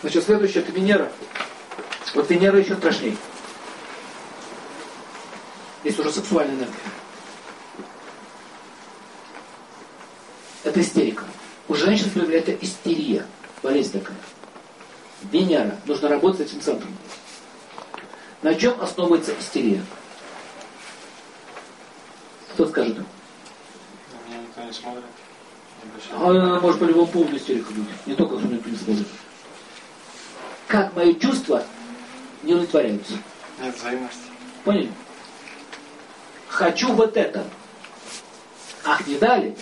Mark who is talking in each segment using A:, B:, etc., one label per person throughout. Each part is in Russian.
A: Значит, следующее это Венера. Вот Венера еще страшнее. Здесь уже сексуальная энергия. Это истерика. У женщин проявляется истерия. Болезнь такая. Венера. Нужно работать с этим центром. На чем основывается истерия? Кто скажет?
B: На меня никто не смотрит.
A: А она может по любому поводу истерика быть. Не только никто не смотрит. Как мои чувства не удовлетворяются.
B: Нет взаимности.
A: Поняли? Хочу вот это. Ах, не дали?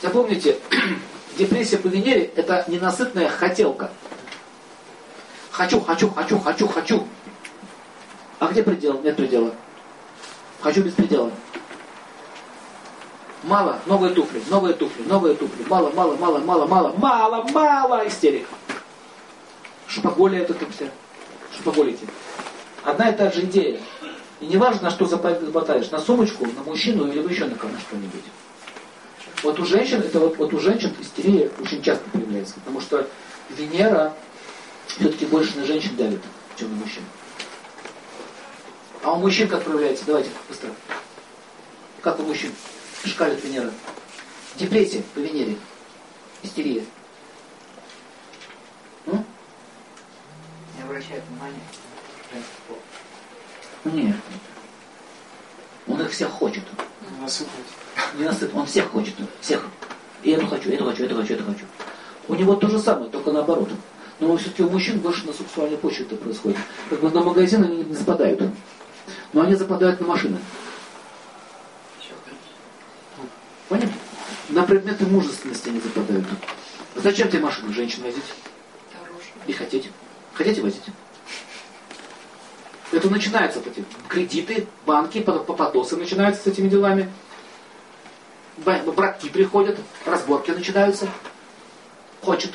A: Запомните, депрессия по Венере – это ненасытная хотелка. Хочу, хочу, хочу, хочу, хочу. А где предел? Нет предела. Хочу без предела. Мало, новые туфли, новые туфли, новые туфли. Мало, мало, мало, мало, мало, мало, мало, истерика. Шопоголия это там вся. Шопоголите. Одна и та же идея. И не важно, на что заплатаешь, на сумочку, на мужчину или еще на кого что-нибудь. Вот у женщин, это вот, вот у женщин истерия очень часто появляется, потому что Венера все-таки больше на женщин давит, чем на мужчин. А у мужчин как проявляется? Давайте быстро. Как у мужчин? Шкалит Венера. Депрессия по Венере. Истерия. М?
C: Не обращает внимания.
A: Нет. Он их всех хочет.
B: Не насыпать.
A: Не насыт, он всех хочет. Всех. И эту хочу, эту хочу, эту хочу, эту хочу. У него то же самое, только наоборот. Но все-таки у мужчин больше на сексуальной почве это происходит. Как бы на магазин они не западают. Но они западают на машины. Поняли? На предметы мужественности они западают. Зачем тебе машину женщин возить? И хотеть. Хотите возить? Это начинается вот эти кредиты, банки, попадосы начинаются с этими делами. Браки приходят, разборки начинаются. Хочет.